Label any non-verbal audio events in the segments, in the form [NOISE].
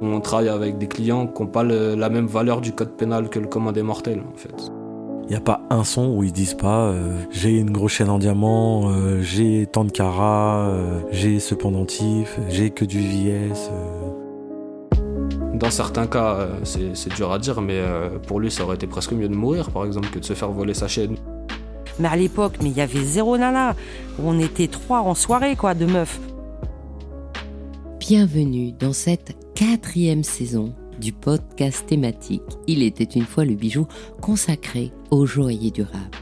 On travaille avec des clients qui n'ont pas la même valeur du code pénal que le commun des mortels, en fait. Il n'y a pas un son où ils disent pas euh, j'ai une grosse chaîne en diamant, euh, j'ai tant de carats, euh, j'ai ce pendentif, j'ai que du VS. Dans certains cas, c'est dur à dire, mais pour lui, ça aurait été presque mieux de mourir, par exemple, que de se faire voler sa chaîne. Mais à l'époque, mais il y avait zéro nana. On était trois en soirée, quoi, de meufs. Bienvenue dans cette quatrième saison du podcast thématique Il était une fois le bijou consacré aux joailliers du rap.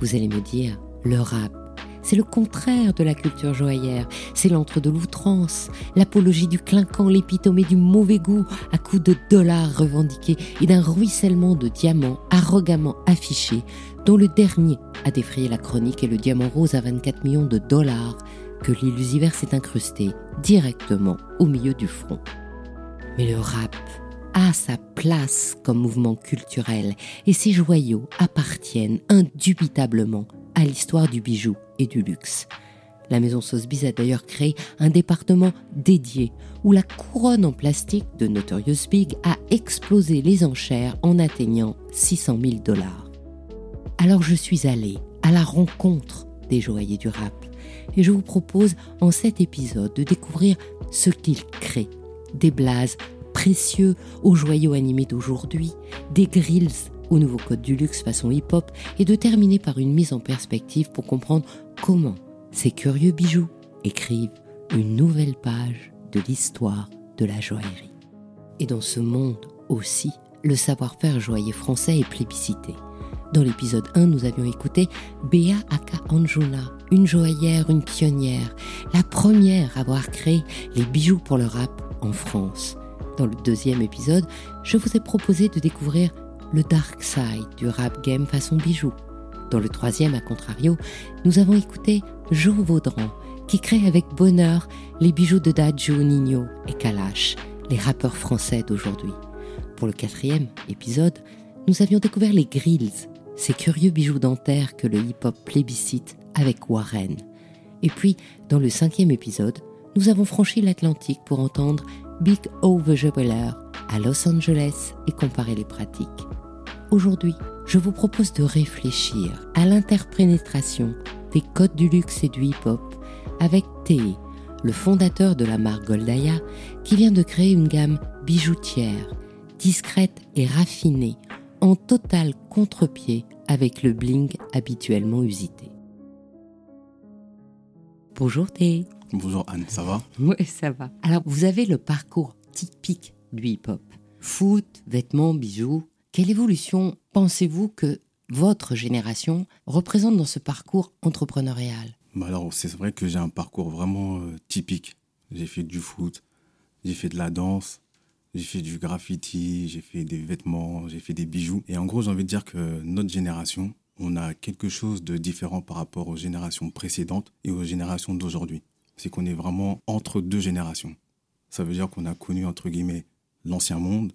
Vous allez me dire, le rap, c'est le contraire de la culture joaillère. C'est l'entre de l'outrance, l'apologie du clinquant, l'épitomée du mauvais goût à coups de dollars revendiqués et d'un ruissellement de diamants arrogamment affichés, dont le dernier a défrayé la chronique est le diamant rose à 24 millions de dollars que l'illusiver s'est incrusté directement au milieu du front. Mais le rap a sa place comme mouvement culturel et ses joyaux appartiennent indubitablement à l'histoire du bijou et du luxe. La maison Sotheby's a d'ailleurs créé un département dédié où la couronne en plastique de Notorious Big a explosé les enchères en atteignant 600 000 dollars. Alors je suis allée à la rencontre des joailliers du rap et je vous propose en cet épisode de découvrir ce qu'ils créent. Des blazes précieux aux joyaux animés d'aujourd'hui, des grills au nouveau code du luxe façon hip-hop et de terminer par une mise en perspective pour comprendre comment ces curieux bijoux écrivent une nouvelle page de l'histoire de la joaillerie. Et dans ce monde aussi, le savoir-faire joaillier français est plébiscité. Dans l'épisode 1, nous avions écouté Bea Aka Anjuna, une joaillère, une pionnière, la première à avoir créé les bijoux pour le rap en France. Dans le deuxième épisode, je vous ai proposé de découvrir le dark side du rap game façon bijoux. Dans le troisième, à contrario, nous avons écouté Jo Vaudran, qui crée avec bonheur les bijoux de Dadju, Nino et Kalash, les rappeurs français d'aujourd'hui. Pour le quatrième épisode, nous avions découvert les grills, ces curieux bijoux dentaires que le hip-hop plébiscite avec Warren. Et puis, dans le cinquième épisode, nous avons franchi l'Atlantique pour entendre Big O Jubiler à Los Angeles et comparer les pratiques. Aujourd'hui, je vous propose de réfléchir à l'interpénétration des codes du luxe et du hip-hop avec T, le fondateur de la marque Goldaya, qui vient de créer une gamme bijoutière, discrète et raffinée en total contre-pied avec le bling habituellement usité. Bonjour Thé. Bonjour Anne, ça va? Oui, ça va. Alors, vous avez le parcours typique du hip-hop. Foot, vêtements, bijoux. Quelle évolution pensez-vous que votre génération représente dans ce parcours entrepreneurial? Bah Alors, c'est vrai que j'ai un parcours vraiment euh, typique. J'ai fait du foot, j'ai fait de la danse, j'ai fait du graffiti, j'ai fait des vêtements, j'ai fait des bijoux. Et en gros, j'ai envie de dire que notre génération, on a quelque chose de différent par rapport aux générations précédentes et aux générations d'aujourd'hui. C'est qu'on est vraiment entre deux générations. Ça veut dire qu'on a connu, entre guillemets, l'ancien monde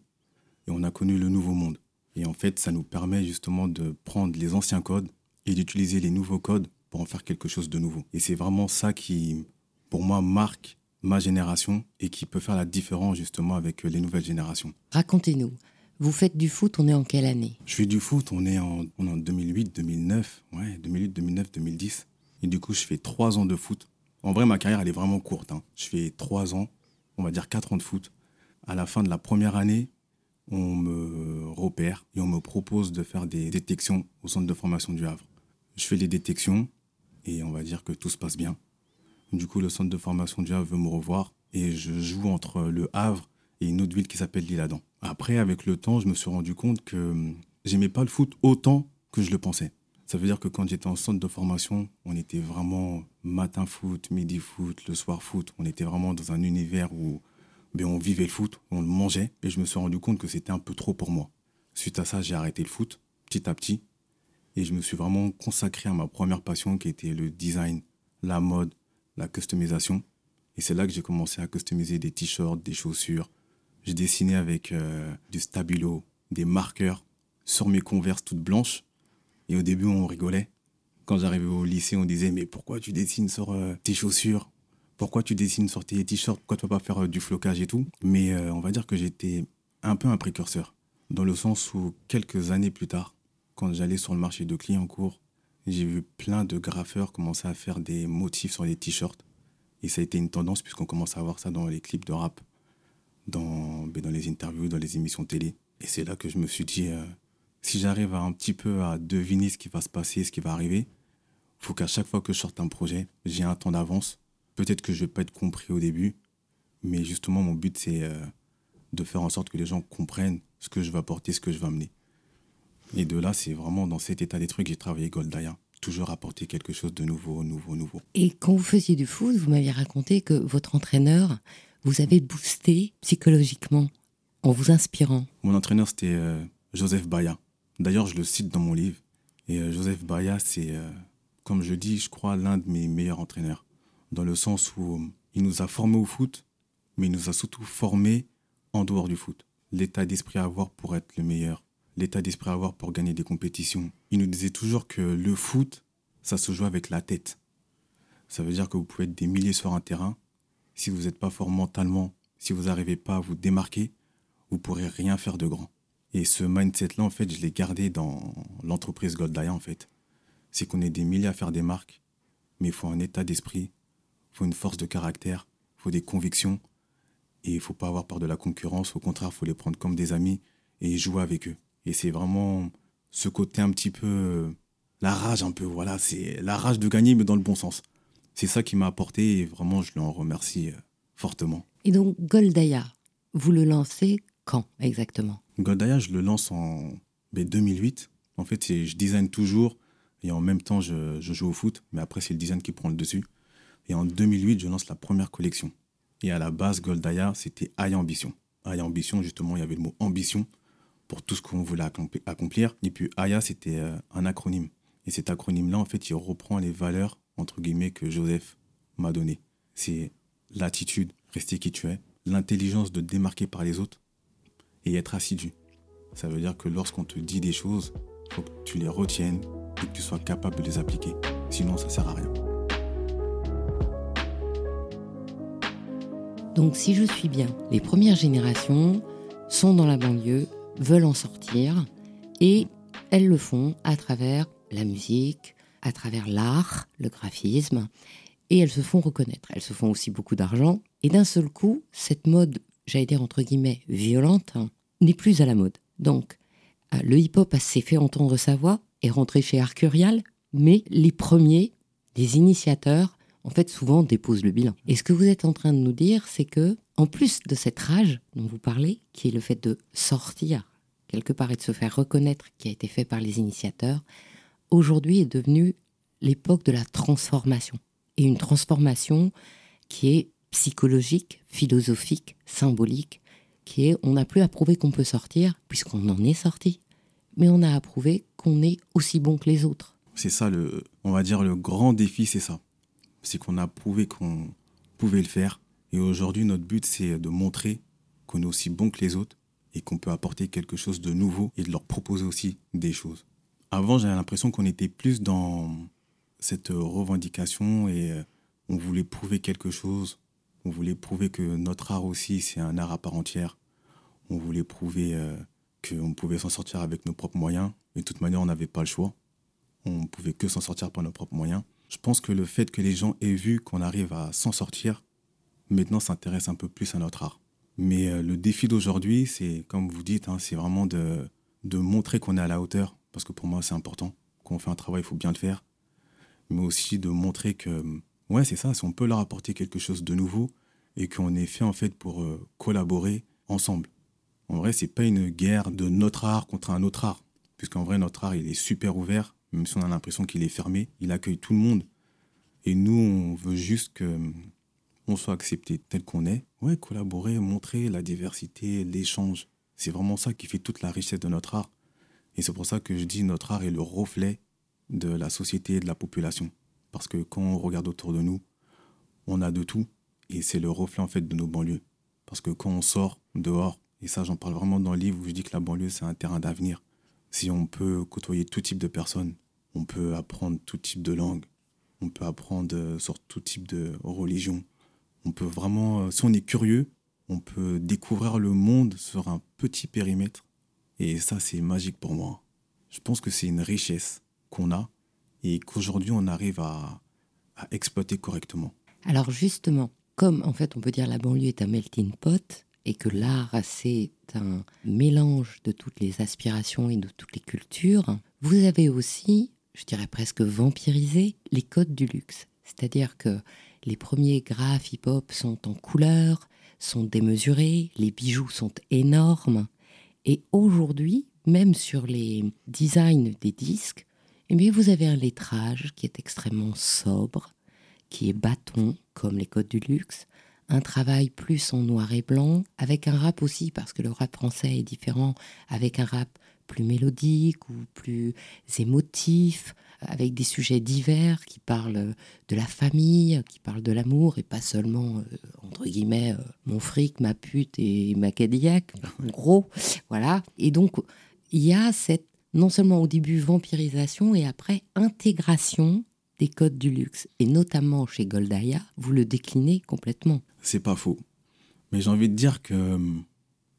et on a connu le nouveau monde. Et en fait, ça nous permet justement de prendre les anciens codes et d'utiliser les nouveaux codes pour en faire quelque chose de nouveau. Et c'est vraiment ça qui, pour moi, marque ma génération et qui peut faire la différence justement avec les nouvelles générations. Racontez-nous, vous faites du foot, on est en quelle année? Je fais du foot, on est en, en 2008, 2009, ouais, 2008, 2009, 2010. Et du coup, je fais trois ans de foot. En vrai, ma carrière, elle est vraiment courte. Hein. Je fais trois ans, on va dire quatre ans de foot. À la fin de la première année, on me repère et on me propose de faire des détections au centre de formation du Havre. Je fais les détections et on va dire que tout se passe bien. Du coup, le centre de formation du Havre veut me revoir et je joue entre le Havre et une autre ville qui s'appelle l'Île-Adam. Après, avec le temps, je me suis rendu compte que hum, j'aimais pas le foot autant que je le pensais. Ça veut dire que quand j'étais en centre de formation, on était vraiment matin foot, midi foot, le soir foot. On était vraiment dans un univers où ben, on vivait le foot, on le mangeait. Et je me suis rendu compte que c'était un peu trop pour moi. Suite à ça, j'ai arrêté le foot petit à petit. Et je me suis vraiment consacré à ma première passion qui était le design, la mode, la customisation. Et c'est là que j'ai commencé à customiser des t-shirts, des chaussures. J'ai dessiné avec euh, du stabilo, des marqueurs sur mes converses toutes blanches. Et au début, on rigolait. Quand j'arrivais au lycée, on disait Mais pourquoi tu dessines sur euh, tes chaussures? Pourquoi tu dessines sur tes t-shirts, pourquoi tu peux pas faire euh, du flocage et tout? Mais on va dire que j'étais un peu un précurseur, dans le sens où quelques années plus tard, quand j'allais sur le marché de Clignancourt, j'ai vu plein de graffeurs commencer à faire des motifs sur les t-shirts. Et ça a été une tendance puisqu'on commence à voir ça dans les clips de rap, dans, ben, dans les interviews, dans les émissions télé. Et c'est là que je me suis dit, euh, si j'arrive un petit peu à deviner ce qui va se passer, ce qui va arriver, faut qu'à chaque fois que je sorte un projet, j'ai un temps d'avance. Peut-être que je vais pas être compris au début, mais justement mon but c'est euh, de faire en sorte que les gens comprennent ce que je vais apporter, ce que je vais amener. Et de là, c'est vraiment dans cet état d'esprit que j'ai travaillé Goldaya. Toujours apporter quelque chose de nouveau, nouveau, nouveau. Et quand vous faisiez du foot, vous m'aviez raconté que votre entraîneur vous avait boosté psychologiquement en vous inspirant. Mon entraîneur, c'était euh, Joseph Baya. D'ailleurs, je le cite dans mon livre. Et euh, Joseph Baya, c'est, euh, comme je dis, je crois, l'un de mes meilleurs entraîneurs. Dans le sens où il nous a formés au foot, mais il nous a surtout formés en dehors du foot. L'état d'esprit à avoir pour être le meilleur, l'état d'esprit à avoir pour gagner des compétitions. Il nous disait toujours que le foot, ça se joue avec la tête. Ça veut dire que vous pouvez être des milliers sur un terrain. Si vous n'êtes pas fort mentalement, si vous n'arrivez pas à vous démarquer, vous pourrez rien faire de grand. Et ce mindset-là, en fait, je l'ai gardé dans l'entreprise Goldaya, en fait. C'est qu'on est des milliers à faire des marques, mais il faut un état d'esprit, il faut une force de caractère, il faut des convictions, et il faut pas avoir peur de la concurrence. Au contraire, il faut les prendre comme des amis et jouer avec eux. Et c'est vraiment ce côté un petit peu. La rage, un peu, voilà. C'est la rage de gagner, mais dans le bon sens. C'est ça qui m'a apporté et vraiment, je l'en remercie euh, fortement. Et donc, Goldaya, vous le lancez quand exactement? Goldaya, je le lance en ben, 2008. En fait, je design toujours et en même temps, je, je joue au foot. Mais après, c'est le design qui prend le dessus. Et en 2008, je lance la première collection. Et à la base, Goldaya, c'était Aya Ambition. Aya Ambition, justement, il y avait le mot ambition pour tout ce qu'on voulait accompli- accomplir. Et puis Aya, c'était euh, un acronyme. Et cet acronyme-là, en fait, il reprend les valeurs, entre guillemets, que Joseph m'a données. C'est l'attitude, rester qui tu es, l'intelligence de démarquer par les autres et être assidu. Ça veut dire que lorsqu'on te dit des choses, faut que tu les retiennes et que tu sois capable de les appliquer. Sinon, ça sert à rien. Donc, si je suis bien, les premières générations sont dans la banlieue, veulent en sortir, et elles le font à travers la musique, à travers l'art, le graphisme, et elles se font reconnaître. Elles se font aussi beaucoup d'argent, et d'un seul coup, cette mode, j'allais dire entre guillemets, violente, hein, n'est plus à la mode. Donc, euh, le hip-hop s'est fait entendre sa voix, est rentré chez Arcurial, mais les premiers, les initiateurs, en fait, souvent déposent le bilan. Et ce que vous êtes en train de nous dire, c'est que, en plus de cette rage dont vous parlez, qui est le fait de sortir quelque part et de se faire reconnaître, qui a été fait par les initiateurs, aujourd'hui est devenue l'époque de la transformation. Et une transformation qui est psychologique, philosophique, symbolique, qui est on n'a plus à prouver qu'on peut sortir, puisqu'on en est sorti, mais on a à prouver qu'on est aussi bon que les autres. C'est ça, le, on va dire, le grand défi, c'est ça. C'est qu'on a prouvé qu'on pouvait le faire. Et aujourd'hui, notre but, c'est de montrer qu'on est aussi bon que les autres et qu'on peut apporter quelque chose de nouveau et de leur proposer aussi des choses. Avant, j'avais l'impression qu'on était plus dans cette revendication et euh, on voulait prouver quelque chose. On voulait prouver que notre art aussi, c'est un art à part entière. On voulait prouver euh, qu'on pouvait s'en sortir avec nos propres moyens. Et de toute manière, on n'avait pas le choix. On ne pouvait que s'en sortir par nos propres moyens. Je pense que le fait que les gens aient vu qu'on arrive à s'en sortir, maintenant s'intéresse un peu plus à notre art. Mais euh, le défi d'aujourd'hui, c'est, comme vous dites, hein, c'est vraiment de montrer qu'on est à la hauteur. Parce que pour moi, c'est important. Quand on fait un travail, il faut bien le faire. Mais aussi de montrer que, ouais, c'est ça, si on peut leur apporter quelque chose de nouveau et qu'on est fait en fait pour euh, collaborer ensemble. En vrai, c'est pas une guerre de notre art contre un autre art. Puisqu'en vrai, notre art, il est super ouvert, même si on a l'impression qu'il est fermé. Il accueille tout le monde. Et nous, on veut juste que on soit accepté tel qu'on est. Ouais, collaborer, montrer la diversité, l'échange. C'est vraiment ça qui fait toute la richesse de notre art. Et c'est pour ça que je dis notre art est le reflet de la société et de la population. Parce que quand on regarde autour de nous, on a de tout. Et c'est le reflet en fait de nos banlieues. Parce que quand on sort dehors, et ça j'en parle vraiment dans le livre où je dis que la banlieue c'est un terrain d'avenir. Si on peut côtoyer tout type de personnes, on peut apprendre tout type de langue, on peut apprendre euh, sur tout type de religion, On peut vraiment, euh, si on est curieux, on peut découvrir le monde sur un petit périmètre. Et ça, c'est magique pour moi. Je pense que c'est une richesse qu'on a et qu'aujourd'hui, on arrive à, exploiter correctement. Alors justement, comme en fait on peut dire la banlieue est un melting pot et que l'art c'est un mélange de toutes les aspirations et de toutes les cultures, vous avez aussi, je dirais presque vampirisé, les codes du luxe. C'est-à-dire que les premiers graphes hip-hop sont en couleur, sont démesurés, les bijoux sont énormes. Et aujourd'hui, même sur les designs des disques, eh vous avez un lettrage qui est extrêmement sobre, qui est bâton, comme les codes du luxe, un travail plus en noir et blanc, avec un rap aussi, parce que le rap français est différent, avec un rap plus mélodique ou plus émotif, avec des sujets divers qui parlent de la famille, qui parlent de l'amour, et pas seulement, euh, entre guillemets, euh, mon fric, ma pute et ma Cadillac, en [LAUGHS] gros, voilà. Et donc, il y a cette, non seulement au début, vampirisation, et après, intégration des codes du luxe, et notamment chez Goldaya, vous le déclinez complètement. C'est pas faux. Mais j'ai envie de dire que euh,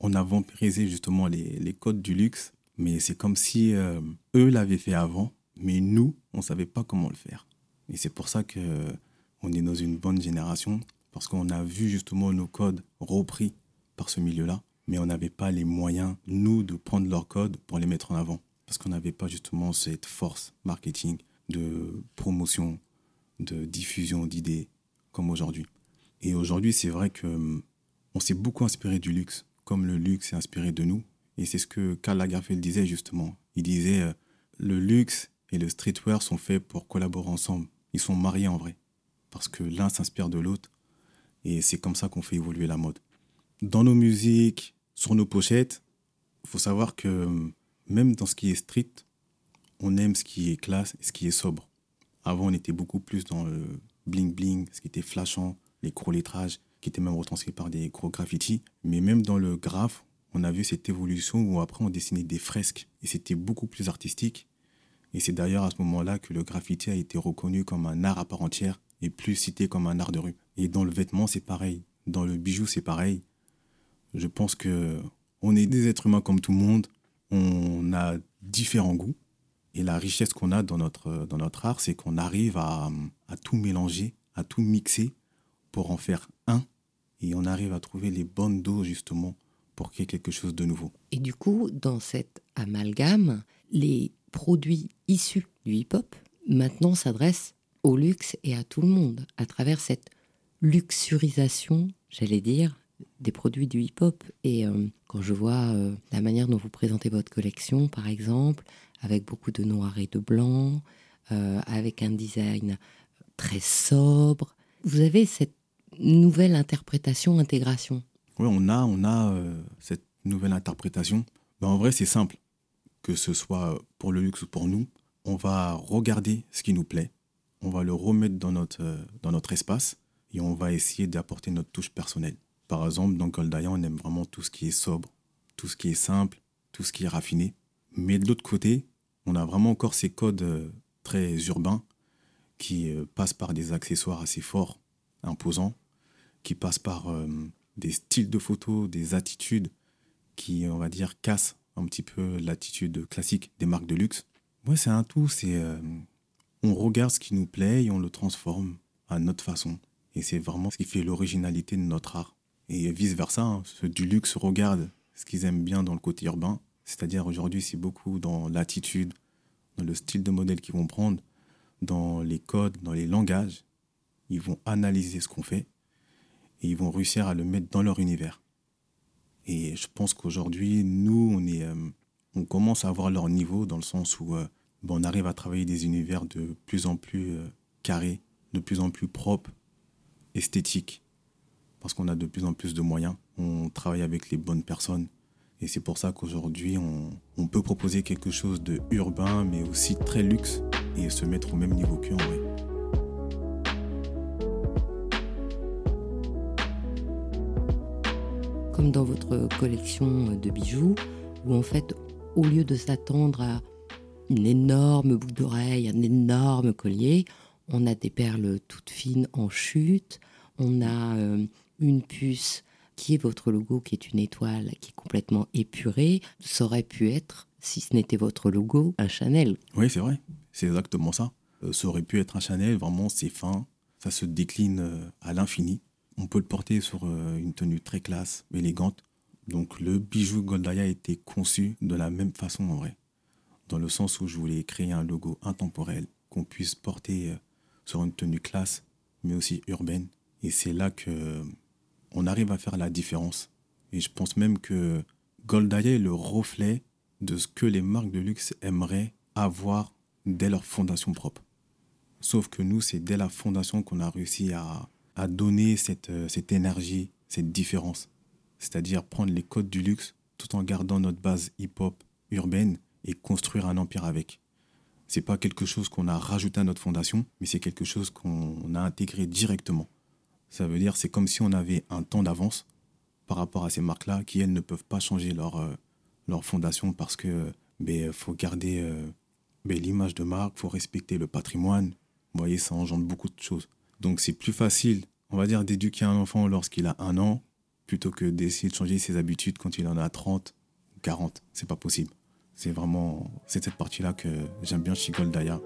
on a vampirisé justement les, les codes du luxe, mais c'est comme si euh, eux l'avaient fait avant, mais nous, on savait pas comment le faire. Et c'est pour ça que on est dans une bonne génération, parce qu'on a vu justement nos codes repris par ce milieu-là, mais on n'avait pas les moyens, nous, de prendre leurs codes pour les mettre en avant, parce qu'on n'avait pas justement cette force marketing de promotion, de diffusion d'idées comme aujourd'hui. Et aujourd'hui, c'est vrai que on s'est beaucoup inspiré du luxe, comme le luxe est inspiré de nous. Et c'est ce que Karl Lagerfeld disait justement. Il disait euh, le luxe et le streetwear sont faits pour collaborer ensemble. Ils sont mariés en vrai, parce que l'un s'inspire de l'autre. Et c'est comme ça qu'on fait évoluer la mode. Dans nos musiques, sur nos pochettes, il faut savoir que même dans ce qui est street, on aime ce qui est classe et ce qui est sobre. Avant, on était beaucoup plus dans le bling-bling, ce qui était flashant, les gros lettrages, qui étaient même retranscrits par des gros graffitis. Mais même dans le graphe, on a vu cette évolution où après, on dessinait des fresques. Et c'était beaucoup plus artistique. Et c'est d'ailleurs à ce moment-là que le graffiti a été reconnu comme un art à part entière et plus cité comme un art de rue. Et dans le vêtement, c'est pareil. Dans le bijou, c'est pareil. Je pense que on est des êtres humains comme tout le monde. On a différents goûts. Et la richesse qu'on a dans notre, dans notre art, c'est qu'on arrive à, à, tout mélanger, à tout mixer pour en faire un. Et on arrive à trouver les bonnes doses, justement, pour qu'il y ait quelque chose de nouveau. Et du coup, dans cet amalgame, les produits issus du hip-hop, maintenant s'adressent au luxe et à tout le monde, à travers cette luxurisation, j'allais dire, des produits du hip-hop. Et euh, quand je vois euh, la manière dont vous présentez votre collection, par exemple, avec beaucoup de noir et de blanc, euh, avec un design très sobre. Vous avez cette nouvelle interprétation, intégration. Oui, on a, on a cette nouvelle interprétation. Ben, en vrai, c'est simple. Que ce soit pour le luxe ou pour nous, on va regarder ce qui nous plaît, on va le remettre dans notre, euh, espace et on va essayer d'apporter notre touche personnelle. Par exemple, dans Goldaya, on aime vraiment tout ce qui est sobre, tout ce qui est simple, tout ce qui est raffiné. Mais de l'autre côté, on a vraiment encore ces codes euh, très urbains qui euh, passent par des accessoires assez forts, imposants, qui passent par des styles de photos, des attitudes qui, on va dire, cassent un petit peu l'attitude classique des marques de luxe. Ouais, c'est un tout, c'est on regarde ce qui nous plaît et on le transforme à notre façon. Et c'est vraiment ce qui fait l'originalité de notre art. Et vice-versa, hein, ceux du luxe regardent ce qu'ils aiment bien dans le côté urbain c'est-à-dire aujourd'hui, c'est beaucoup dans l'attitude, dans le style de modèle qu'ils vont prendre, dans les codes, dans les langages. Ils vont analyser ce qu'on fait et ils vont réussir à le mettre dans leur univers. Et je pense qu'aujourd'hui, nous, on, est, euh, on commence à avoir leur niveau dans le sens où euh, on arrive à travailler des univers de plus en plus euh, carrés, de plus en plus propres, esthétiques, parce qu'on a de plus en plus de moyens. On travaille avec les bonnes personnes et c'est pour ça qu'aujourd'hui, on, peut proposer quelque chose de urbain, mais aussi très luxe, et se mettre au même niveau qu'eux en vrai. Comme dans votre collection de bijoux, où en fait, au lieu de s'attendre à une énorme boucle d'oreille, un énorme collier, on a des perles toutes fines en chute, on a euh, une puce qui est votre logo, qui est une étoile, qui est complètement épurée. Ça aurait pu être, si ce n'était votre logo, un Chanel. Oui, c'est vrai. C'est exactement ça. Euh, ça aurait pu être un Chanel, vraiment, c'est fin. Ça se décline euh, à l'infini. On peut le porter sur euh, une tenue très classe, élégante. Donc le bijou Goldaya a été conçu de la même façon en vrai. Dans le sens où je voulais créer un logo intemporel qu'on puisse porter sur une tenue classe, mais aussi urbaine. Et c'est là que on arrive à faire la différence. Et je pense même que Goldaya est le reflet de ce que les marques de luxe aimeraient avoir dès leur fondation propre. Sauf que nous, c'est dès la fondation qu'on a réussi à, donner cette, euh, cette énergie, cette différence. C'est-à-dire prendre les codes du luxe tout en gardant notre base hip-hop urbaine et construire un empire avec. C'est pas quelque chose qu'on a rajouté à notre fondation, mais c'est quelque chose qu'on a intégré directement. Ça veut dire c'est comme si on avait un temps d'avance par rapport à ces marques-là qui, elles, ne peuvent pas changer leur, euh, leur fondation parce que ben, faut garder euh, ben, l'image de marque, faut respecter le patrimoine. Vous voyez, ça engendre beaucoup de choses. Donc c'est plus facile, on va dire, d'éduquer un enfant lorsqu'il a un an plutôt que d'essayer de changer ses habitudes quand il en a 30 ou 40. C'est pas possible. C'est vraiment c'est cette partie-là que j'aime bien chez Goldaya.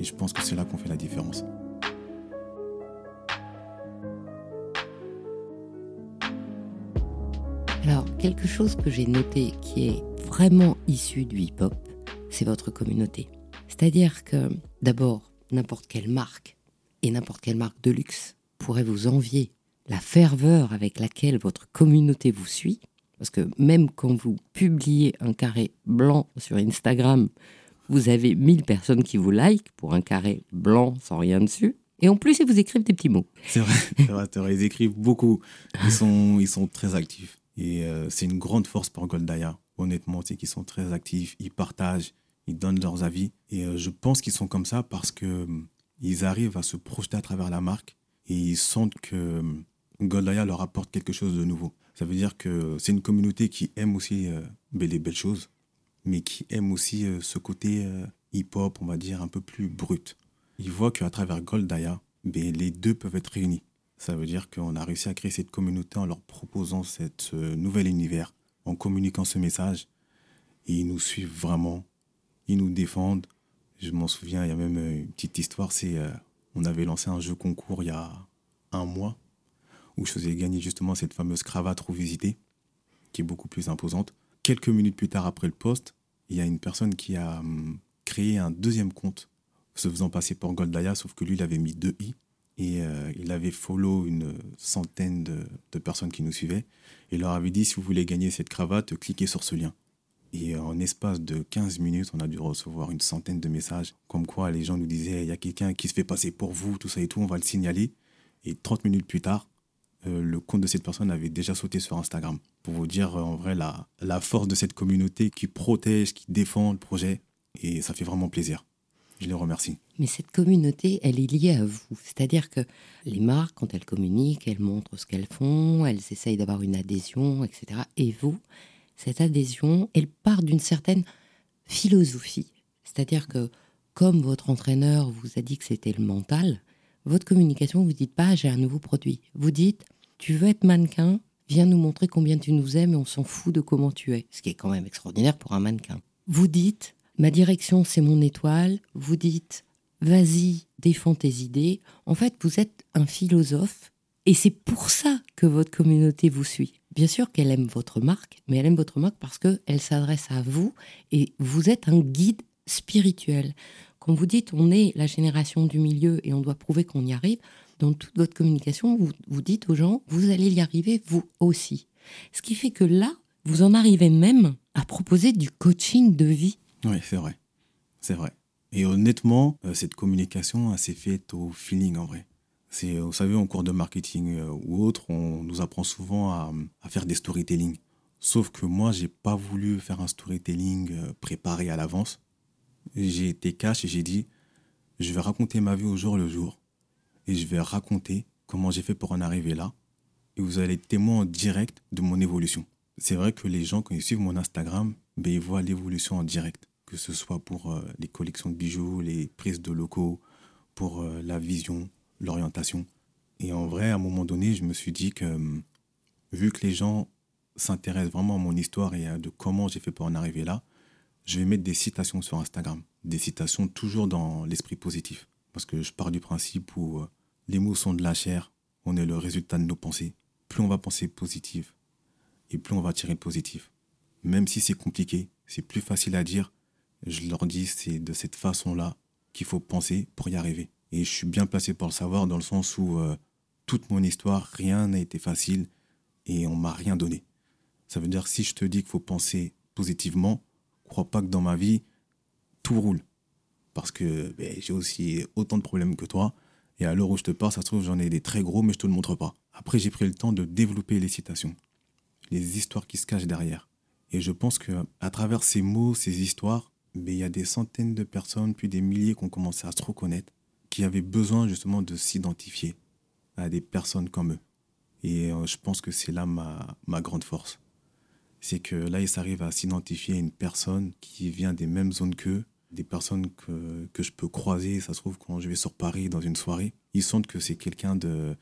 Et je pense que c'est là qu'on fait la différence. Alors, quelque chose que j'ai noté qui est vraiment issu du hip-hop, c'est votre communauté. C'est-à-dire que, d'abord, n'importe quelle marque, et n'importe quelle marque de luxe, pourrait vous envier la ferveur avec laquelle votre communauté vous suit. Parce que même quand vous publiez un carré blanc sur Instagram, vous avez 1000 personnes qui vous like pour un carré blanc sans rien dessus. Et en plus, ils vous écrivent des petits mots. C'est vrai, c'est vrai, ils écrivent beaucoup. Ils sont, ils sont très actifs. Et euh, c'est une grande force pour Goldaya, honnêtement, c'est qu'ils sont très actifs, ils partagent, ils donnent leurs avis. Et euh, je pense qu'ils sont comme ça parce que euh, ils arrivent à se projeter à travers la marque et ils sentent que Goldaya leur apporte quelque chose de nouveau. Ça veut dire que c'est une communauté qui aime aussi ben, les belles choses, mais qui aime aussi ce côté hip-hop, on va dire, un peu plus brut. Ils voient qu'à travers Goldaya, ben, les deux peuvent être réunis. Ça veut dire qu'on a réussi à créer cette communauté en leur proposant ce nouvel univers, en communiquant ce message. Et ils nous suivent vraiment. Ils nous défendent. Je m'en souviens, il y a même une petite histoire, c'est euh, on avait lancé un jeu concours il y a un mois où je faisais gagner justement cette fameuse cravate revisitée qui est beaucoup plus imposante. Quelques minutes plus tard après le poste, il y a une personne qui a hum, créé un deuxième compte se faisant passer pour Goldaya, sauf que lui, il avait mis deux i et euh, il avait follow une centaine de, personnes qui nous suivaient. Et leur avait dit, si vous voulez gagner cette cravate, cliquez sur ce lien. Et en espace de 15 minutes, on a dû recevoir une centaine de messages, comme quoi les gens nous disaient, il y a quelqu'un qui se fait passer pour vous, tout ça et tout, on va le signaler. Et 30 minutes plus tard, euh, le compte de cette personne avait déjà sauté sur Instagram. Pour vous dire en vrai la, la force de cette communauté qui protège, qui défend le projet. Et ça fait vraiment plaisir. Je les remercie. Mais cette communauté, elle est liée à vous. C'est-à-dire que les marques, quand elles communiquent, elles montrent ce qu'elles font, elles essayent d'avoir une adhésion, etc. Et vous, cette adhésion, elle part d'une certaine philosophie. C'est-à-dire que comme votre entraîneur vous a dit que c'était le mental, votre communication, vous dites pas j'ai un nouveau produit. Vous dites tu veux être mannequin, viens nous montrer combien tu nous aimes et on s'en fout de comment tu es. Ce qui est quand même extraordinaire pour un mannequin. Vous dites Ma direction, c'est mon étoile. Vous dites, vas-y, défends tes idées. En fait, vous êtes un philosophe et c'est pour ça que votre communauté vous suit. Bien sûr qu'elle aime votre marque, mais elle aime votre marque parce qu'elle s'adresse à vous et vous êtes un guide spirituel. Quand vous dites on est la génération du milieu et on doit prouver qu'on y arrive, dans toute votre communication, vous, vous dites aux gens, vous allez y arriver vous aussi. Ce qui fait que là, vous en arrivez même à proposer du coaching de vie oui, c'est vrai. C'est vrai. Et honnêtement, euh, cette communication, s'est faite au feeling en vrai. C'est, vous savez, en cours de marketing euh, ou autre, on nous apprend souvent à, faire des storytelling. Sauf que moi, j'ai pas voulu faire un storytelling euh, préparé à l'avance. J'ai été cash et j'ai dit, je vais raconter ma vie au jour le jour. Et je vais raconter comment j'ai fait pour en arriver là. Et vous allez être témoin en direct de mon évolution. C'est vrai que les gens, quand ils suivent mon Instagram, ben, ils voient l'évolution en direct que ce soit pour euh, les collections de bijoux, les prises de locaux, pour euh, la vision, l'orientation. Et en vrai, à un moment donné, je me suis dit que, hum, vu que les gens s'intéressent vraiment à mon histoire et à de comment j'ai fait pour en arriver là, je vais mettre des citations sur Instagram. Des citations toujours dans l'esprit positif. Parce que je pars du principe où euh, les mots sont de la chair, on est le résultat de nos pensées. Plus on va penser positif, et plus on va tirer le positif. Même si c'est compliqué, c'est plus facile à dire, je leur dis c'est de cette façon-là qu'il faut penser pour y arriver. Et je suis bien placé pour le savoir dans le sens où euh, toute mon histoire, rien n'a été facile et on m'a rien donné. Ça veut dire si je te dis qu'il faut penser positivement, crois pas que dans ma vie, tout roule. Parce que ben, j'ai aussi autant de problèmes que toi. Et à l'heure où je te parle, ça se trouve, j'en ai des très gros, mais je te le montre pas. Après, j'ai pris le temps de développer les citations, les histoires qui se cachent derrière. Et je pense que à travers ces mots, ces histoires, ben, il y a des centaines de personnes, puis des milliers qui ont commencé à se reconnaître, qui avaient besoin justement de s'identifier à des personnes comme eux. Et euh, je pense que c'est là ma, ma grande force. C'est que là, ils s'arrivent à s'identifier à une personne qui vient des mêmes zones qu'eux, des personnes que, que je peux croiser, ça se trouve, quand je vais sur Paris dans une soirée. Ils sentent que c'est quelqu'un de...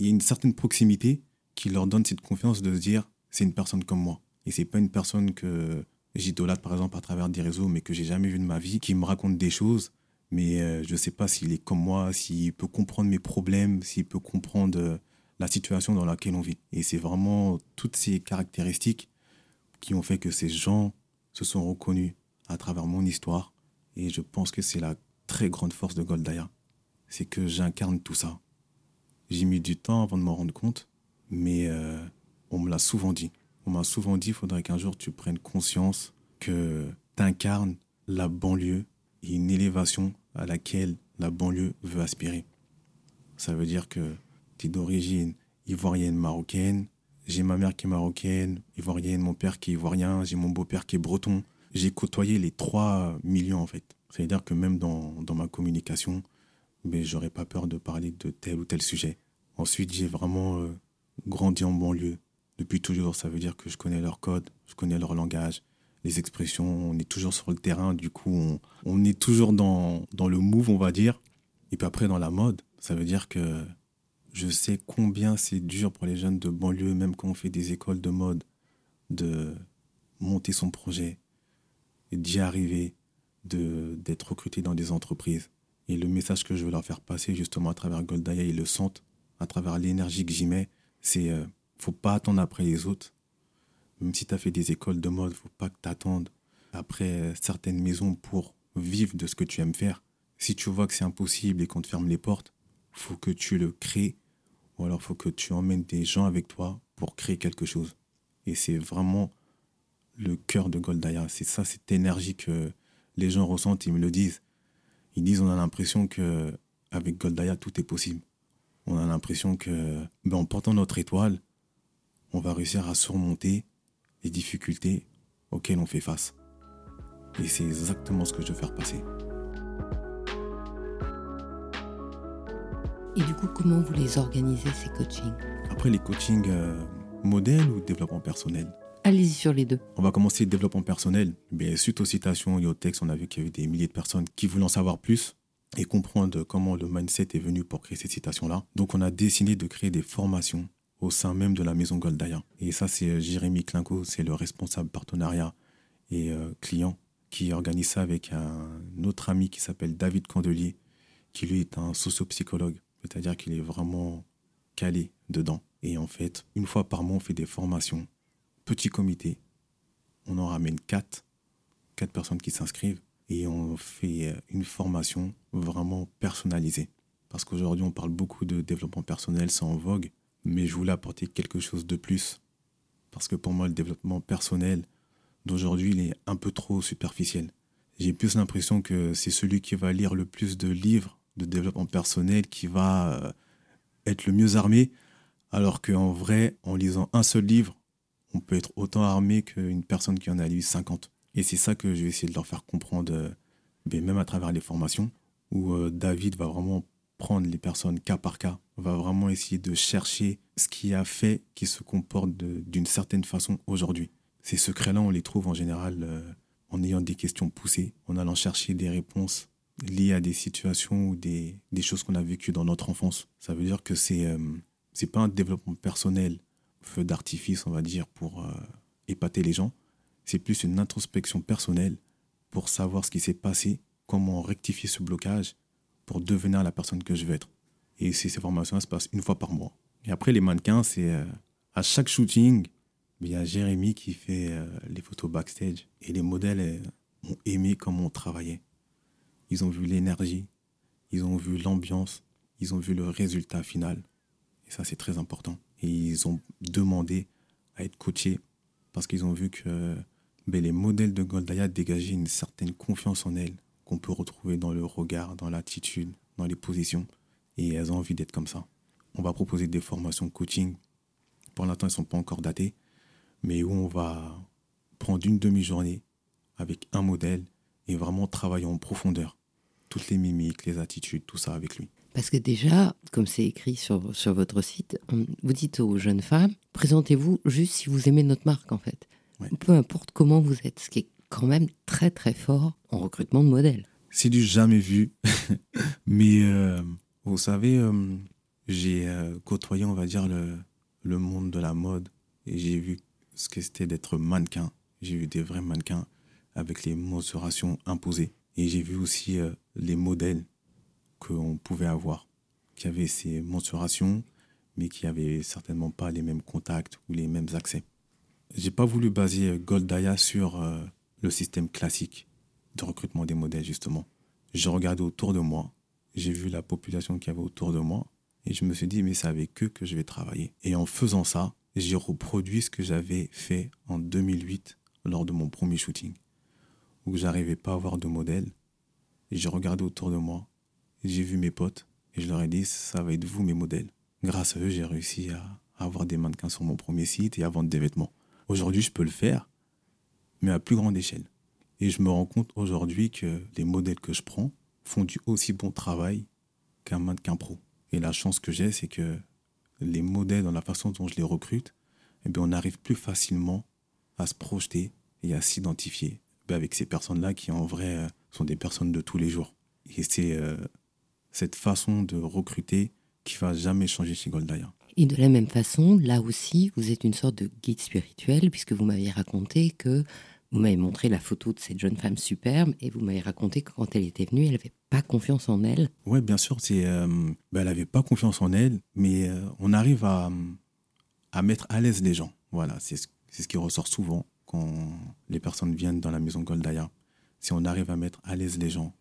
Il y a une certaine proximité qui leur donne cette confiance de se dire, c'est une personne comme moi. Et c'est pas une personne que j'idolâtre, par exemple, à travers des réseaux, mais que j'ai jamais vu de ma vie, qui me raconte des choses, mais euh, je sais pas s'il est comme moi, s'il peut comprendre mes problèmes, s'il peut comprendre euh, la situation dans laquelle on vit. Et c'est vraiment toutes ces caractéristiques qui ont fait que ces gens se sont reconnus à travers mon histoire. Et je pense que c'est la très grande force de Goldaya. C'est que j'incarne tout ça. J'ai mis du temps avant de m'en rendre compte, mais euh, on me l'a souvent dit. On m'a souvent dit, il faudrait qu'un jour tu prennes conscience que tu incarnes la banlieue et une élévation à laquelle la banlieue veut aspirer. Ça veut dire que tu es d'origine ivoirienne marocaine, j'ai ma mère qui est marocaine, ivoirienne, mon père qui est ivoirien, j'ai mon beau-père qui est breton. J'ai côtoyé les trois millions en fait. Ça veut dire que même dans, ma communication, mais j'aurais pas peur de parler de tel ou tel sujet. Ensuite, j'ai vraiment euh, grandi en banlieue depuis toujours. Ça veut dire que je connais leur code, je connais leur langage, les expressions. On est toujours sur le terrain, du coup, on, est toujours dans, le move, on va dire. Et puis après, dans la mode, ça veut dire que je sais combien c'est dur pour les jeunes de banlieue, même quand on fait des écoles de mode, de monter son projet et d'y arriver, d'être recruté dans des entreprises. Et le message que je veux leur faire passer justement à travers Goldaya, ils le sentent, à travers l'énergie que j'y mets, c'est euh, faut pas attendre après les autres. Même si tu as fait des écoles de mode, faut pas que tu attendes après certaines maisons pour vivre de ce que tu aimes faire. Si tu vois que c'est impossible et qu'on te ferme les portes, faut que tu le crées ou alors faut que tu emmènes des gens avec toi pour créer quelque chose. Et c'est vraiment le cœur de Goldaya. C'est ça, cette énergie que les gens ressentent, ils me le disent. Ils disent on a l'impression que avec Goldaya tout est possible. On a l'impression que ben, en portant notre étoile, on va réussir à surmonter les difficultés auxquelles on fait face. Et c'est exactement ce que je veux faire passer. Et du coup, comment vous les organisez, ces coachings Après, les coachings euh, modèles ou développement personnel Allez-y sur les deux. On va commencer le développement personnel. Mais suite aux citations et aux textes, on a vu qu'il y avait des milliers de personnes qui voulaient en savoir plus et comprendre comment le mindset est venu pour créer ces citations-là. Donc, on a décidé de créer des formations au sein même de la maison Goldaya. Et ça, c'est euh, Jérémy Klinko, c'est le responsable partenariat et euh, client qui organise ça avec un autre ami qui s'appelle David Candelier, qui lui est un sociopsychologue. C'est-à-dire qu'il est vraiment calé dedans. Et en fait, une fois par mois, on fait des formations. Petit comité. On en ramène quatre. Quatre personnes qui s'inscrivent. Et on fait une formation vraiment personnalisée. Parce qu'aujourd'hui, on parle beaucoup de développement personnel, c'est en vogue. Mais je voulais apporter quelque chose de plus. Parce que pour moi, le développement personnel d'aujourd'hui, il est un peu trop superficiel. J'ai plus l'impression que c'est celui qui va lire le plus de livres de développement personnel qui va euh, être le mieux armé, alors qu'en vrai, en lisant un seul livre, on peut être autant armé qu'une personne qui en a lu 50. Et c'est ça que je vais essayer de leur faire comprendre, euh, ben, même à travers les formations, où euh, David va vraiment prendre les personnes cas par cas, va vraiment essayer de chercher ce qui a fait qu'ils se comportent d'une certaine façon aujourd'hui. Ces secrets-là, on les trouve en général en ayant des questions poussées, en allant chercher des réponses liées à des situations ou des, choses qu'on a vécues dans notre enfance. Ça veut dire que c'est euh, pas un développement personnel, feu d'artifice, on va dire, pour euh, épater les gens. C'est plus une introspection personnelle pour savoir ce qui s'est passé, comment rectifier ce blocage pour devenir la personne que je veux être. Et ces, formations se passent une fois par mois. Et après, les mannequins, c'est euh, à chaque shooting, il y a Jérémy qui fait euh, les photos backstage. Et les modèles euh, ont aimé comment on travaillait. Ils ont vu l'énergie, ils ont vu l'ambiance, ils ont vu le résultat final. Et ça, c'est très important. Et ils ont demandé à être coachés parce qu'ils ont vu que ben, les modèles de Goldaya dégageaient une certaine confiance en elles qu'on peut retrouver dans le regard, dans l'attitude, dans les positions. Et elles ont envie d'être comme ça. On va proposer des formations coaching. Pour l'instant, elles ne sont pas encore datées, mais où on va prendre une demi-journée avec un modèle et vraiment travailler en profondeur. Toutes les mimiques, les attitudes, tout ça avec lui. Parce que déjà, comme c'est écrit sur, sur votre site, vous dites aux jeunes femmes, présentez-vous juste si vous aimez notre marque en fait. Ouais. Peu importe comment vous êtes, ce qui est quand même très très fort en recrutement de modèles. C'est du jamais vu. [LAUGHS] Mais euh, vous savez, euh, j'ai euh, côtoyé, on va dire, le, le monde de la mode et j'ai vu ce que c'était d'être mannequin. J'ai vu des vrais mannequins avec les mensurations imposées. Et j'ai vu aussi les modèles qu'on pouvait avoir, qui avaient ces mensurations, mais qui avaient certainement pas les mêmes contacts ou les mêmes accès. J'ai pas voulu baser Goldaya sur le système classique de recrutement des modèles, justement. J'ai regardé autour de moi, j'ai vu la population qu'il y avait autour de moi, et je me suis dit, mais c'est avec eux que je vais travailler. Et en faisant ça, j'ai reproduit ce que j'avais fait en 2008 lors de mon premier shooting, où j'arrivais pas à avoir de modèle. J'ai regardé autour de moi, j'ai vu mes potes, et je leur ai dit, ça va être vous mes modèles. Grâce à eux, j'ai réussi à avoir des mannequins sur mon premier site et à vendre des vêtements. Aujourd'hui, je peux le faire, mais à plus grande échelle. Et je me rends compte aujourd'hui que les modèles que je prends font du aussi bon travail qu'un mannequin pro. Et la chance que j'ai, c'est que les modèles, dans la façon dont je les recrute, eh on arrive plus facilement à se projeter et à s'identifier ben, avec ces personnes-là qui, en vrai, euh, sont des personnes de tous les jours. Et c'est euh, cette façon de recruter qui va jamais changer chez Goldaya. Et de la même façon, là aussi, vous êtes une sorte de guide spirituel, puisque vous m'aviez raconté que vous m'avez montré la photo de cette jeune femme superbe, et vous m'avez raconté que quand elle était venue, elle n'avait pas confiance en elle. Ouais, bien sûr, euh, ben, elle n'avait pas confiance en elle, mais euh, on arrive à, à mettre à l'aise les gens. Voilà, c'est ce, ce qui ressort souvent quand les personnes viennent dans la maison Goldaya. Si on arrive à mettre à l'aise les gens,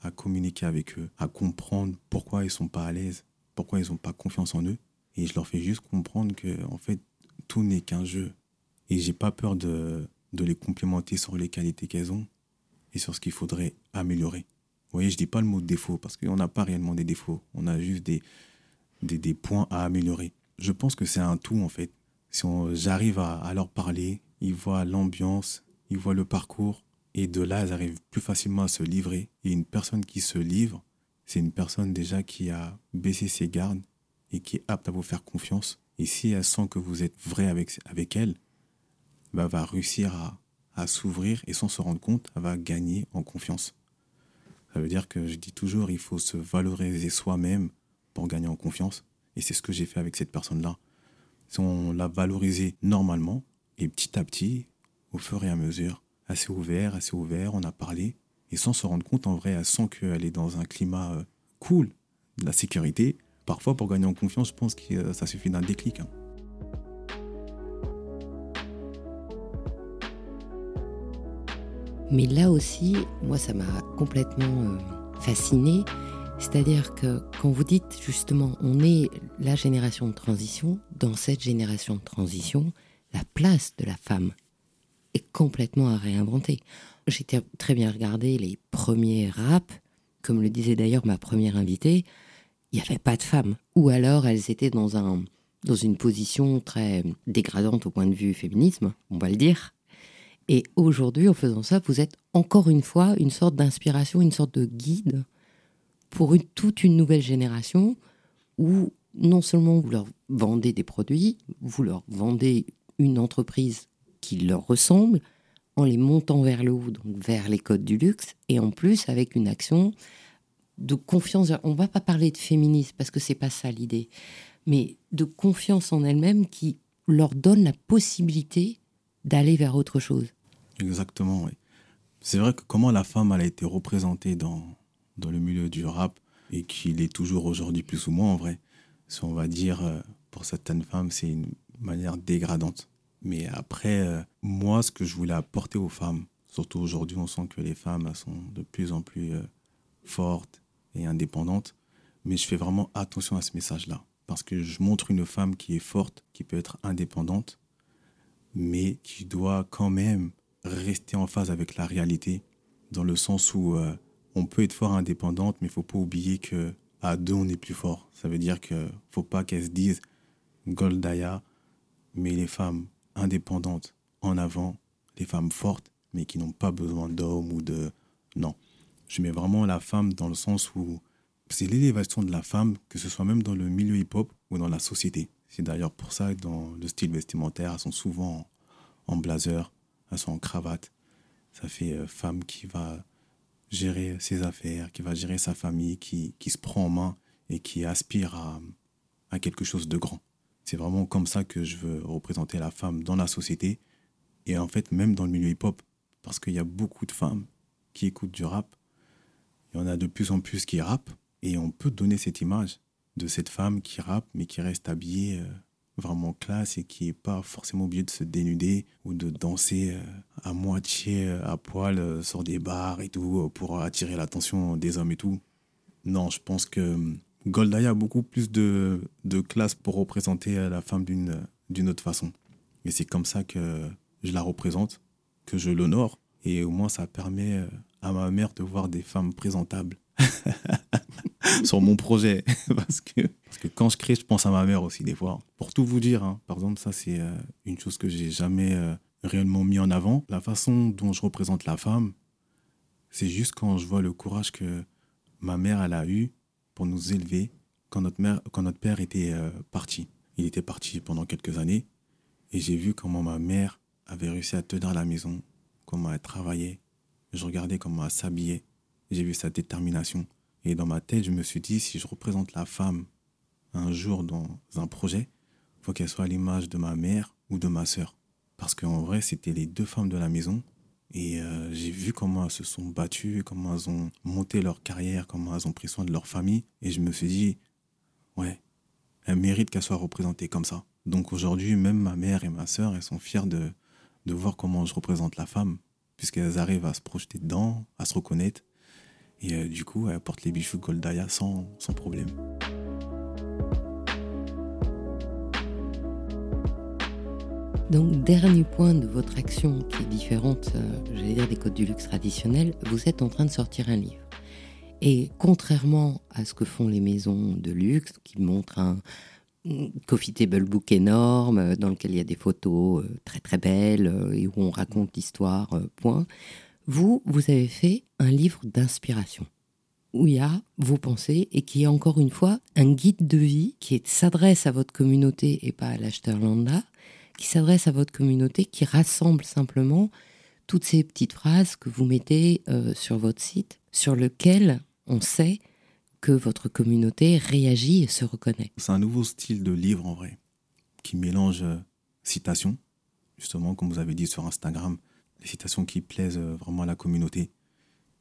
à communiquer avec eux, à comprendre pourquoi ils sont pas à l'aise, pourquoi ils n'ont pas confiance en eux, et je leur fais juste comprendre que en fait tout n'est qu'un jeu, et j'ai pas peur de, de les complimenter sur les qualités qu'elles ont et sur ce qu'il faudrait améliorer. Vous voyez, je dis pas le mot défaut parce qu'on n'a pas réellement des défauts. On a juste des, des, des points à améliorer. Je pense que c'est un tout en fait. Si j'arrive à, à leur parler, ils voient l'ambiance, ils voient le parcours et de là, ils arrivent plus facilement à se livrer. Et une personne qui se livre, c'est une personne déjà qui a baissé ses gardes et qui est apte à vous faire confiance. Et si elle sent que vous êtes vrai avec, avec elle, bah, va réussir à, à s'ouvrir et sans se rendre compte, elle va gagner en confiance. Ça veut dire que je dis toujours, il faut se valoriser soi-même pour gagner en confiance. Et c'est ce que j'ai fait avec cette personne-là. Si on l'a valorisée normalement, et petit à petit, au fur et à mesure, assez ouvert, assez ouvert, on a parlé. Et sans se rendre compte, en vrai, elle sent qu'elle est dans un climat euh, cool, de la sécurité. Parfois, pour gagner en confiance, je pense que euh, ça suffit d'un déclic. hein. Mais là aussi, moi, ça m'a complètement euh, fascinée. C'est-à-dire que quand vous dites justement, on est la génération de transition, dans cette génération de transition, la place de la femme est complètement à réinventer. J'ai très bien regardé les premiers raps, comme le disait d'ailleurs ma première invitée, il n'y avait pas de femmes. Ou alors elles étaient dans, un, dans une position très dégradante au point de vue féminisme, on va le dire. Et aujourd'hui, en faisant ça, vous êtes encore une fois une sorte d'inspiration, une sorte de guide pour toute une nouvelle génération où non seulement vous leur vendez des produits, vous leur vendez une entreprise qui leur ressemble, en les montant vers le haut, donc vers les codes du luxe, et en plus avec une action de confiance. On va pas parler de féminisme parce que c'est pas ça l'idée, mais de confiance en elles-mêmes qui leur donne la possibilité d'aller vers autre chose. Exactement, oui. C'est vrai que comment la femme elle a été représentée dans, dans le milieu du rap et qu'il est toujours aujourd'hui plus ou moins en vrai. Si on va dire, euh, pour certaines femmes, c'est une manière dégradante. Mais après, euh, moi, ce que je voulais apporter aux femmes, surtout aujourd'hui, on sent que les femmes sont de plus en plus euh, fortes et indépendantes. Mais je fais vraiment attention à ce message-là. Parce que je montre une femme qui est forte, qui peut être indépendante, mais qui doit quand même rester en phase avec la réalité, dans le sens où on peut être fort indépendante, mais il faut pas oublier que à deux on est plus fort. Ça veut dire que faut pas qu'elles se disent Goldaya, mais les femmes indépendantes en avant, les femmes fortes, mais qui n'ont pas besoin d'hommes ou de non. Je mets vraiment la femme dans le sens où c'est l'élévation de la femme, que ce soit même dans le milieu hip-hop ou dans la société. C'est d'ailleurs pour ça que dans le style vestimentaire, elles sont souvent en blazer, elles sont en cravate. Ça fait euh, femme qui va gérer ses affaires, qui va gérer sa famille, qui, qui se prend en main et qui aspire à, à quelque chose de grand. C'est vraiment comme ça que je veux représenter la femme dans la société et en fait même dans le milieu hip-hop. Parce qu'il y a beaucoup de femmes qui écoutent du rap. Il y en a de plus en plus qui rappent et on peut donner cette image de cette femme qui rappe mais qui reste habillée euh, vraiment classe et qui n'est pas forcément obligé de se dénuder ou de danser euh, à moitié euh, à poil sur des bars et tout pour attirer l'attention des hommes et tout. Non, je pense que Goldaya a beaucoup plus de, de classe pour représenter la femme d'une autre façon. Et c'est comme ça que je la représente, que je l'honore. Et au moins, ça permet à ma mère de voir des femmes présentables. [LAUGHS] sur mon projet. [LAUGHS] parce, que, parce que quand je crée, je pense à ma mère aussi des fois. Pour tout vous dire, hein, par exemple, ça c'est euh, une chose que j'ai jamais euh, réellement mis en avant. La façon dont je représente la femme, c'est juste quand je vois le courage que ma mère a eu pour nous élever quand notre, quand notre père était euh, parti. Il était parti pendant quelques années et j'ai vu comment ma mère avait réussi à tenir la maison, comment elle travaillait. Je regardais comment elle s'habillait. J'ai vu sa détermination. Et dans ma tête, je me suis dit, si je représente la femme un jour dans un projet, faut qu'elle soit à l'image de ma mère ou de ma sœur. Parce qu'en vrai, c'était les deux femmes de la maison. Et euh, j'ai vu comment elles se sont battues, comment elles ont monté leur carrière, comment elles ont pris soin de leur famille. Et je me suis dit, ouais, elles méritent qu'elles soient représentées comme ça. Donc aujourd'hui, même ma mère et ma sœur, elles sont fières de, de voir comment je représente la femme, puisqu'elles arrivent à se projeter dedans, à se reconnaître et euh, du coup, elle porte les bijoux Goldaya sans, sans problème. Donc, dernier point de votre action qui est différente, euh, j'allais dire, des codes du luxe traditionnels, vous êtes en train de sortir un livre. Et contrairement à ce que font les maisons de luxe, qui montrent un coffee table book énorme, euh, dans lequel il y a des photos très très belles et où on raconte l'histoire, point, vous, vous avez fait un livre d'inspiration où il y a vos pensées et qui est encore une fois un guide de vie qui s'adresse à votre communauté et pas à l'acheteur lambda, qui s'adresse à votre communauté, qui rassemble simplement toutes ces petites phrases que vous mettez euh, sur votre site, sur lequel on sait que votre communauté réagit et se reconnaît. C'est un nouveau style de livre en vrai, qui mélange euh, citations, justement comme vous avez dit sur Instagram, des citations qui plaisent euh, vraiment à la communauté.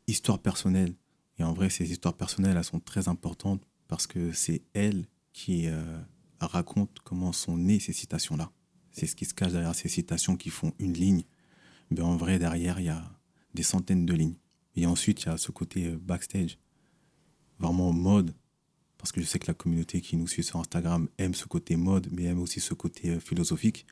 Histoire personnelle. Et en vrai, ces histoires personnelles, elles sont très importantes parce que c'est elles qui euh, racontent comment sont nées ces citations-là. C'est ce qui se cache derrière ces citations qui font une ligne. Mais en vrai, derrière, il y a des centaines de lignes. Et ensuite, il y a ce côté backstage, vraiment mode. Parce que je sais que la communauté qui nous suit sur Instagram aime ce côté mode, mais aime aussi ce côté philosophique.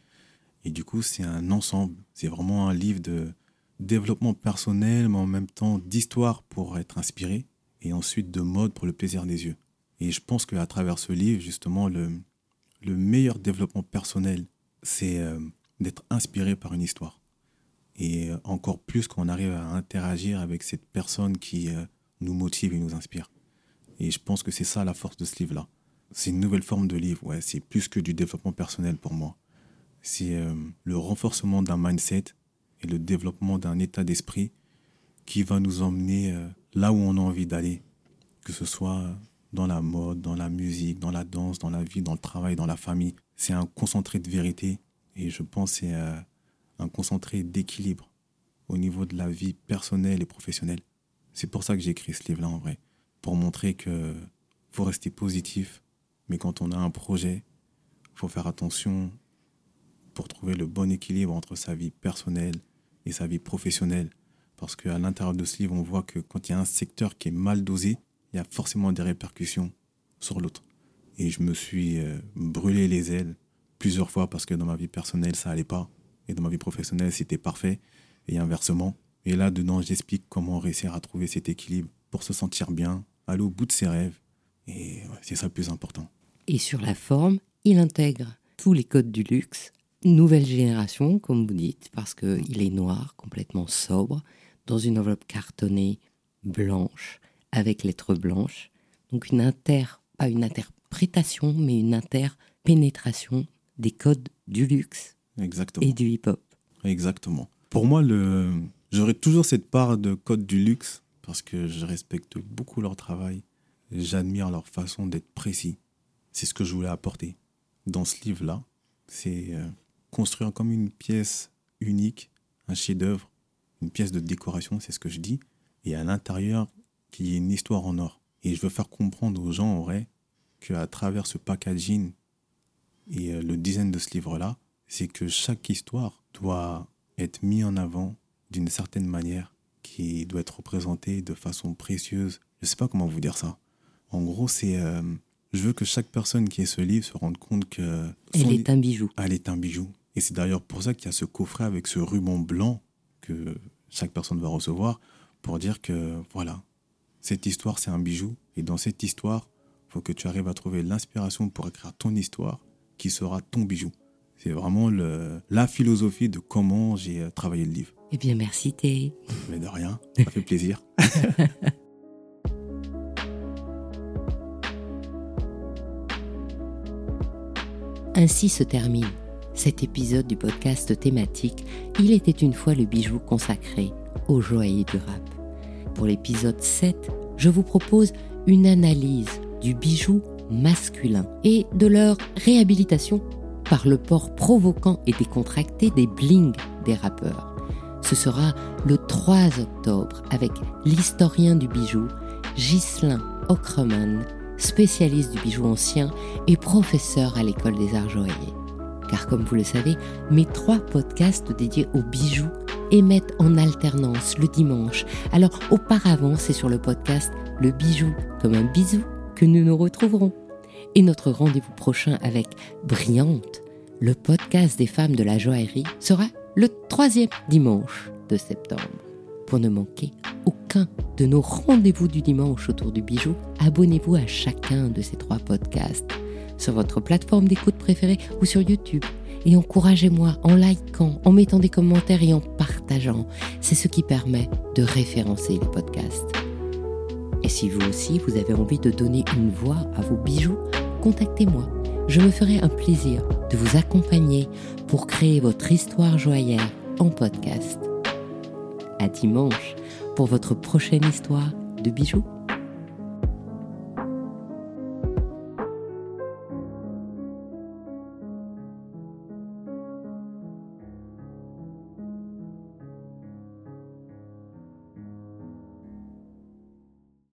Et du coup, c'est un ensemble. C'est vraiment un livre de développement personnel, mais en même temps d'histoire pour être inspiré, et ensuite de mode pour le plaisir des yeux. Et je pense qu'à travers ce livre, justement, le, le meilleur développement personnel, c'est euh, d'être inspiré par une histoire. Et euh, encore plus quand on arrive à interagir avec cette personne qui euh, nous motive et nous inspire. Et je pense que c'est ça la force de ce livre-là. C'est une nouvelle forme de livre, ouais, c'est plus que du développement personnel pour moi c'est euh, le renforcement d'un mindset et le développement d'un état d'esprit qui va nous emmener euh, là où on a envie d'aller, que ce soit dans la mode, dans la musique, dans la danse, dans la vie, dans le travail, dans la famille. C'est un concentré de vérité et je pense c'est euh, un concentré d'équilibre au niveau de la vie personnelle et professionnelle. C'est pour ça que j'ai écrit ce livre-là en vrai, pour montrer que faut rester positif, mais quand on a un projet, faut faire attention pour trouver le bon équilibre entre sa vie personnelle et sa vie professionnelle. Parce qu'à l'intérieur de ce livre, on voit que quand il y a un secteur qui est mal dosé, il y a forcément des répercussions sur l'autre. Et je me suis euh, brûlé les ailes plusieurs fois parce que dans ma vie personnelle, ça allait pas. Et dans ma vie professionnelle, c'était parfait. Et inversement. Et là, dedans, j'explique comment réussir à trouver cet équilibre pour se sentir bien, aller au bout de ses rêves. Et c'est ça le plus important. Et sur la forme, il intègre tous les codes du luxe, nouvelle génération, comme vous dites, parce qu'il est noir, complètement sobre, dans une enveloppe cartonnée blanche, avec lettres blanches. Donc une inter, pas une interprétation, mais une interpénétration des codes du luxe Exactement. et du hip-hop. Exactement. Pour moi, le... j'aurai toujours cette part de code du luxe parce que je respecte beaucoup leur travail. J'admire leur façon d'être précis. C'est ce que je voulais apporter dans ce livre-là. C'est euh, construire comme une pièce unique, un chef-d'œuvre, une pièce de décoration, c'est ce que je dis. Et à l'intérieur, qu'il y ait une histoire en or. Et je veux faire comprendre aux gens, en vrai, qu'à travers ce packaging et euh, le design de ce livre-là, c'est que chaque histoire doit être mise en avant d'une certaine manière, qui doit être représentée de façon précieuse. Je ne sais pas comment vous dire ça. En gros, c'est... euh, je veux que chaque personne qui ait ce livre se rende compte que... Elle est un bijou. elle est un bijou. Et c'est d'ailleurs pour ça qu'il y a ce coffret avec ce ruban blanc que chaque personne va recevoir pour dire que voilà, cette histoire c'est un bijou. Et dans cette histoire, il faut que tu arrives à trouver l'inspiration pour écrire ton histoire qui sera ton bijou. C'est vraiment le- la philosophie de comment j'ai euh, travaillé le livre. Eh bien, merci Thé. Mais de rien, ça fait plaisir. [LAUGHS] Ainsi se termine cet épisode du podcast thématique Il était une fois le bijou consacré aux joailliers du rap. Pour l'épisode 7, je vous propose une analyse du bijou masculin et de leur réhabilitation par le port provoquant et décontracté des blings des rappeurs. Ce sera le 3 octobre avec l'historien du bijou, Ghislain Ockerman, spécialiste du bijou ancien et professeur à l'école des arts joailliers. Car comme vous le savez, mes trois podcasts dédiés aux bijoux émettent en alternance le dimanche. Alors auparavant, c'est sur le podcast Le bijou comme un bisou que nous nous retrouverons. Et notre rendez-vous prochain avec Brillante, le podcast des femmes de la joaillerie, sera le troisième dimanche de septembre. Pour ne manquer aucun de nos rendez-vous du dimanche autour du bijou, abonnez-vous à chacun de ces trois podcasts sur votre plateforme d'écoute préférée ou sur YouTube. Et encouragez-moi en likant, en mettant des commentaires et en partageant. C'est ce qui permet de référencer les podcasts. Et si vous aussi, vous avez envie de donner une voix à vos bijoux, contactez-moi. Je me ferai un plaisir de vous accompagner pour créer votre histoire joaillère en podcast. À dimanche pour votre prochaine histoire de bijoux.